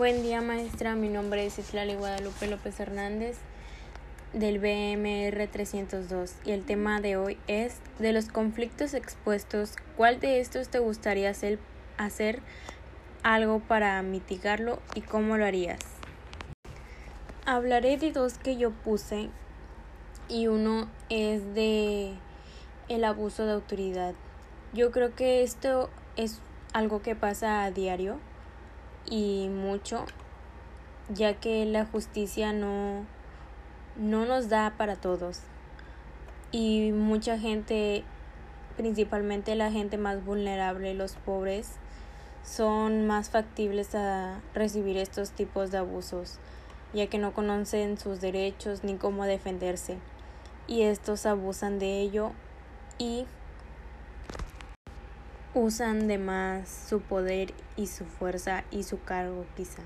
Buen día maestra, mi nombre es Islali Guadalupe López Hernández del BMR 302 y el tema de hoy es de los conflictos expuestos, ¿cuál de estos te gustaría hacer, hacer algo para mitigarlo y cómo lo harías? Hablaré de dos que yo puse y uno es de el abuso de autoridad. Yo creo que esto es algo que pasa a diario y mucho, ya que la justicia no, no nos da para todos. Y mucha gente, principalmente la gente más vulnerable, los pobres, son más factibles a recibir estos tipos de abusos, ya que no conocen sus derechos ni cómo defenderse. Y estos abusan de ello y usan de más su poder y su fuerza y su cargo quizá.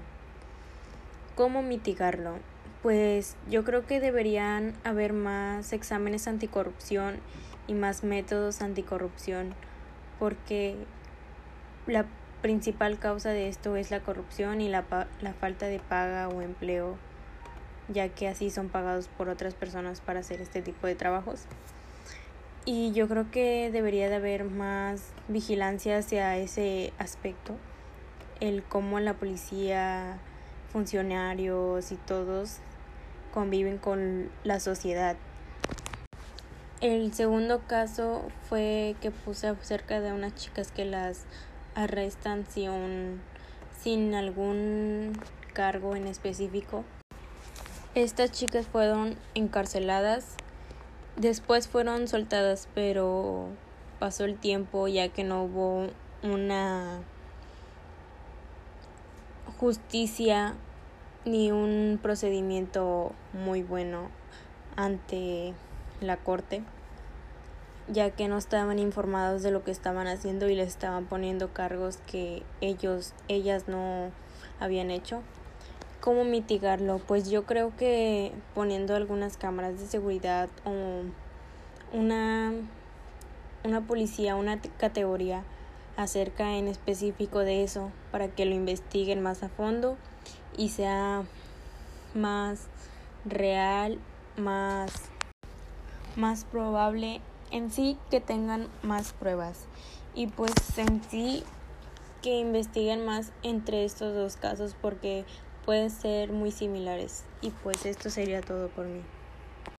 ¿Cómo mitigarlo? Pues yo creo que deberían haber más exámenes anticorrupción y más métodos anticorrupción porque la principal causa de esto es la corrupción y la, la falta de paga o empleo ya que así son pagados por otras personas para hacer este tipo de trabajos. Y yo creo que debería de haber más vigilancia hacia ese aspecto, el cómo la policía, funcionarios y todos conviven con la sociedad. El segundo caso fue que puse acerca de unas chicas que las arrestan sin, sin algún cargo en específico. Estas chicas fueron encarceladas Después fueron soltadas, pero pasó el tiempo ya que no hubo una justicia ni un procedimiento muy bueno ante la corte, ya que no estaban informados de lo que estaban haciendo y les estaban poniendo cargos que ellos ellas no habían hecho. ¿Cómo mitigarlo? Pues yo creo que poniendo algunas cámaras de seguridad o una, una policía, una categoría acerca en específico de eso para que lo investiguen más a fondo y sea más real, más, más probable en sí que tengan más pruebas y pues en sí que investiguen más entre estos dos casos porque pueden ser muy similares. Y pues esto sería todo por mí.